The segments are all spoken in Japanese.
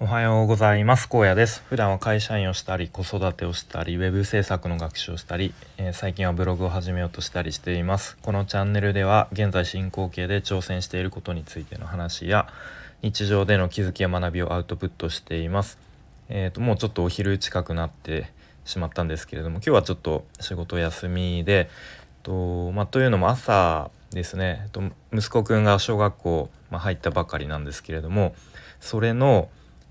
おはようございます。高野です。普段は会社員をしたり子育てをしたりウェブ制作の学習をしたり、えー、最近はブログを始めようとしたりしています。このチャンネルでは現在進行形で挑戦していることについての話や日常での気づきや学びをアウトプットしています。えーと、もうちょっとお昼近くなってしまったんですけれども今日はちょっと仕事休みでと,、まあ、というのも朝ですね。と息子くんが小学校、まあ、入ったばかりなんですけれどもそれの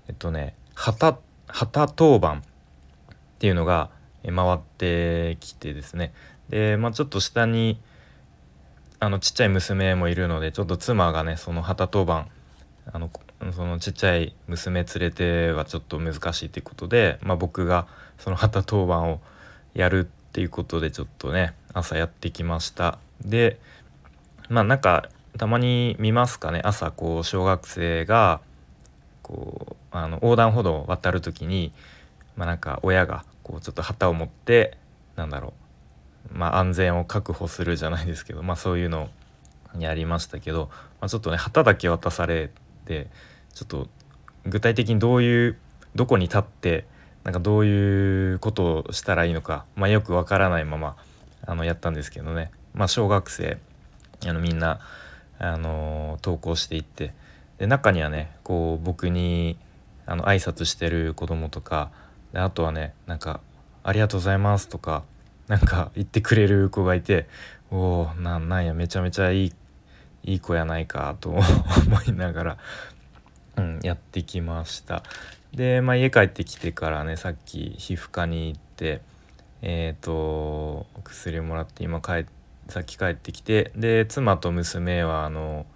えっとね旗旗当番っていうのが回ってきてですね。で、まあ、ちょっと下にあのちっちゃい娘もいるのでちょっと妻がねその旗当番あのそのちっちゃい娘連れてはちょっと難しいっていうことで、まあ、僕がその旗当番をやるっていうことでちょっとね朝やってきました。でまあなんかたまに見ますかね。朝こう小学生がこうあの横断歩道を渡る時に、まあ、なんか親がこうちょっと旗を持ってなんだろう、まあ、安全を確保するじゃないですけど、まあ、そういうのをやりましたけど、まあ、ちょっとね旗だけ渡されてちょっと具体的にどういうどこに立ってなんかどういうことをしたらいいのか、まあ、よくわからないままあのやったんですけどね、まあ、小学生あのみんな、あの投稿していってで中にはねこう僕にあの挨拶してる子供とかあとはねなんか「ありがとうございます」とかなんか言ってくれる子がいておおなんやめちゃめちゃいいいい子やないかと 思いながら、うん、やってきました。で、まあ、家帰ってきてからねさっき皮膚科に行ってえっ、ー、と薬もらって今帰さっき帰ってきてで妻と娘はあの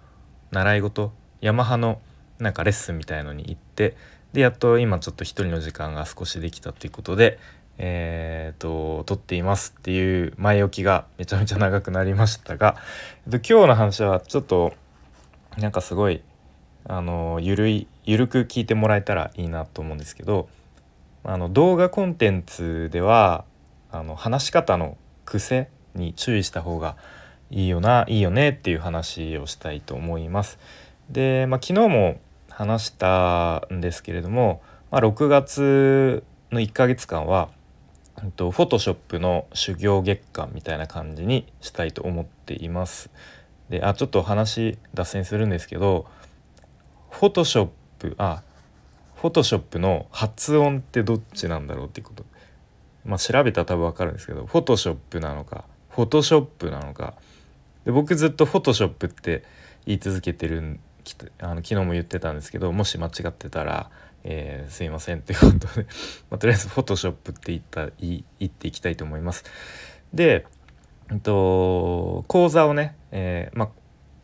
習い事ヤマハのなんかレッスンみたいのに行ってでやっと今ちょっと一人の時間が少しできたっていうことでえーと、撮っていますっていう前置きがめちゃめちゃ長くなりましたが、えっと、今日の話はちょっとなんかすごいあのゆるいゆるく聞いてもらえたらいいなと思うんですけどあの動画コンテンツではあの話し方の癖に注意した方がいいよないいよねっていう話をしたいと思います。で、まあ、昨日も話したんですけれども、まあ、6月の1ヶ月間はフォトショップの修行月間みたいな感じにしたいと思っています。であちょっと話脱線するんですけどフォトショップあフォトショップの発音ってどっちなんだろうっていうことまあ調べたら多分分かるんですけどフォトショップなのかフォトショップなのかで僕ずっとフォトショップって言い続けてるんきあの昨日も言ってたんですけどもし間違ってたら、えー、すいませんということで まあ、とりあえずフォトショップって言った言言っていきたいと思います。で、えっと、講座をね、えー、まあ、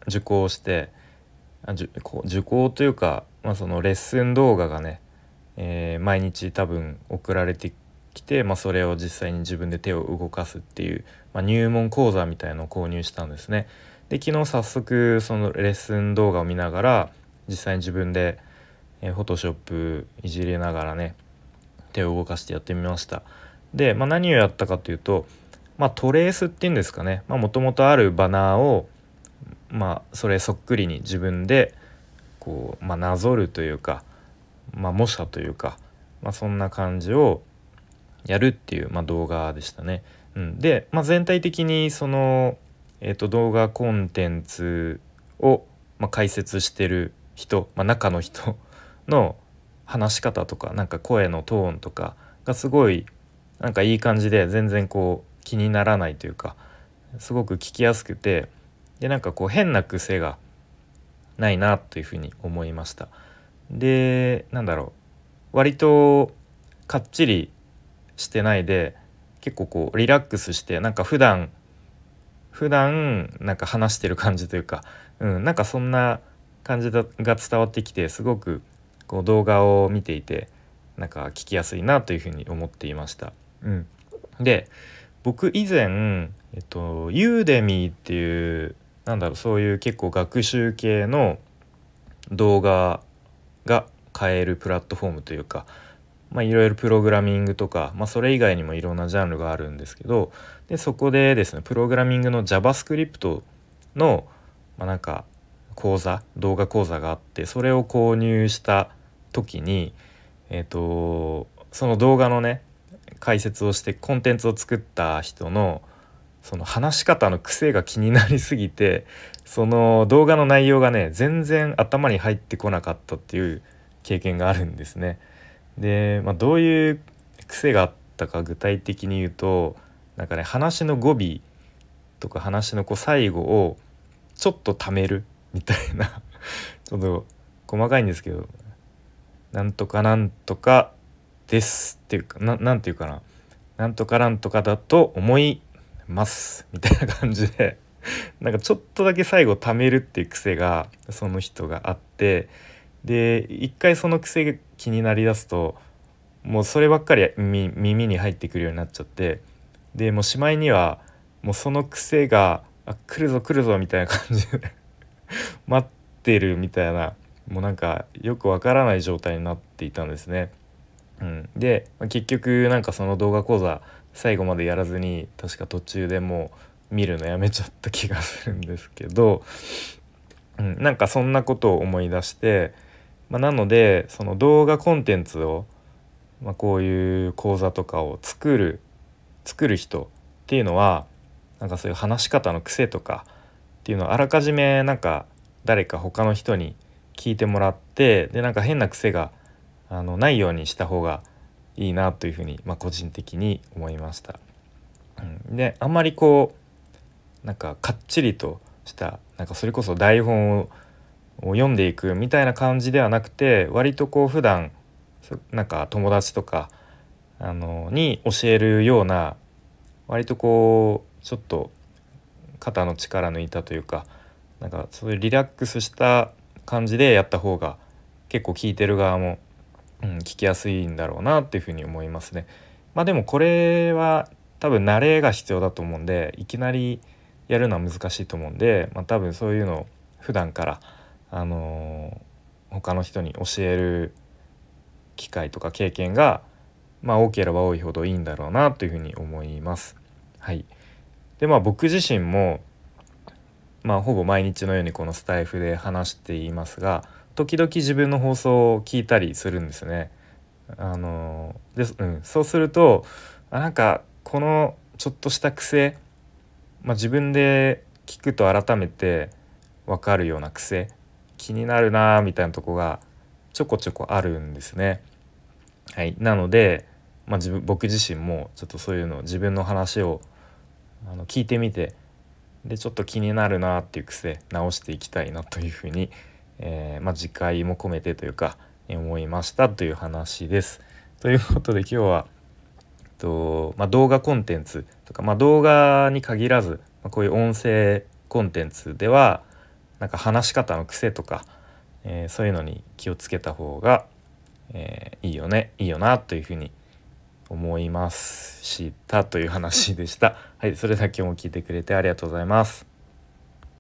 受講してあ受受講というか、まあ、そのレッスン動画がね、えー、毎日多分送られてきて、まあ、それを実際に自分で手を動かすっていう、まあ、入門講座みたいのを購入したんですね。で昨日早速そのレッスン動画を見ながら実際に自分でフォトショップいじりながらね手を動かしてやってみました。で、まあ、何をやったかというと、まあ、トレースっていうんですかね。もともとあるバナーをまあそれそっくりに自分でこう、まあ、なぞるというか、まあ、模写というか、まあ、そんな感じをやるっていう、まあ、動画でしたね。うん、で、まあ、全体的にそのえーと、動画コンテンツを、まあ、解説してる人、まあ、中の人の話し方とかなんか声のトーンとかがすごいなんかいい感じで全然こう気にならないというかすごく聞きやすくてでなんかこう変な癖がないなというふうに思いました。でなんだろう割とかっちりしてないで結構こうリラックスしてなんか普段普段なんか話してる感じというか、うん、なんかそんな感じが伝わってきてすごくこう動画を見ていてなんか聞きやすいなというふうに思っていました。うん、で僕以前、えっと、ユーデミーっていうなんだろうそういう結構学習系の動画が買えるプラットフォームというかまあ、いろいろプログラミングとか、まあ、それ以外にもいろんなジャンルがあるんですけどでそこでですねプログラミングの JavaScript の、まあ、なんか講座動画講座があってそれを購入した時にえっ、とその動画のね解説をしてコンテンツを作った人のその話し方の癖が気になりすぎてその動画の内容がね全然頭に入ってこなかったっていう経験があるんですね。で、まあ、どういう癖があったか具体的に言うとなんかね話の語尾とか話のこう最後をちょっと貯めるみたいな。ちょっと細かいんですけど「なんとかなんとかです」っていうかなんていうかな「なんとかなんとかだと思います」みたいな感じで。なんかちょっとだけ最後貯めるっていう癖がその人があってで一回その癖が気になりだすともうそればっかり耳に入ってくるようになっちゃってでもうしまいにはもうその癖があ来るぞ来るぞみたいな感じで 待ってるみたいなもうなんかよくわからない状態になっていたんですね。うん、で結局なんかその動画講座最後までやらずに確か途中でもう見るのやめちゃった気がするんですけど、うん、なんかそんなことを思い出して、まあ、なのでその動画コンテンツを、まあ、こういう講座とかを作る作る人っていうのはなんかそういう話し方の癖とかっていうのをあらかじめなんか誰か他の人に聞いてもらってでなんか変な癖があのないようにした方がいいなというふうに、まあ、個人的に思いました。うん、であんまりこうなんかかっちりとしたなんかそれこそ台本を読んでいくみたいな感じではなくて割とこう普段なんか友達とかあのに教えるような割とこうちょっと肩の力抜いたというかなんかそういうリラックスした感じでやった方が結構聞いてる側も、うん、聞きやすいんだろうなっていうふうに思いますね。まあでもこれは多分慣れが必要だと思うんでいきなりやるのは難しいと思うんで、まあ、多分そういうのを普段からあの、他の人に教える機会とか経験がまあ多ければ多いほどいいんだろうなというふうに思います。はい、でまあ僕自身もまあほぼ毎日のようにこのスタイフで話していますが時々自分の放送を聞いたりするんですね。あのでうん、そうするとあなんかこのちょっとした癖、まあ、自分で聞くと改めて分かるような癖気になるなみたいなとこがちょこちょこあるんですね。はい、なので、まあ、自分僕自身もちょっとそういうの自分の話をあの聞いてみてでちょっと気になるなっていう癖直していきたいなというふうに、えー、まあ、次回も込めてというか思いましたという話です。ということで今日はと、まあ、動画コンテンツとか、まあ、動画に限らず、ま、こういう音声コンテンツではなんか話し方の癖とか、えー、そういうのに気をつけた方が、えー、いいよねいいよなというふうに思いますしたという話でした。はい、それだけも聞いてくれてありがとうございます。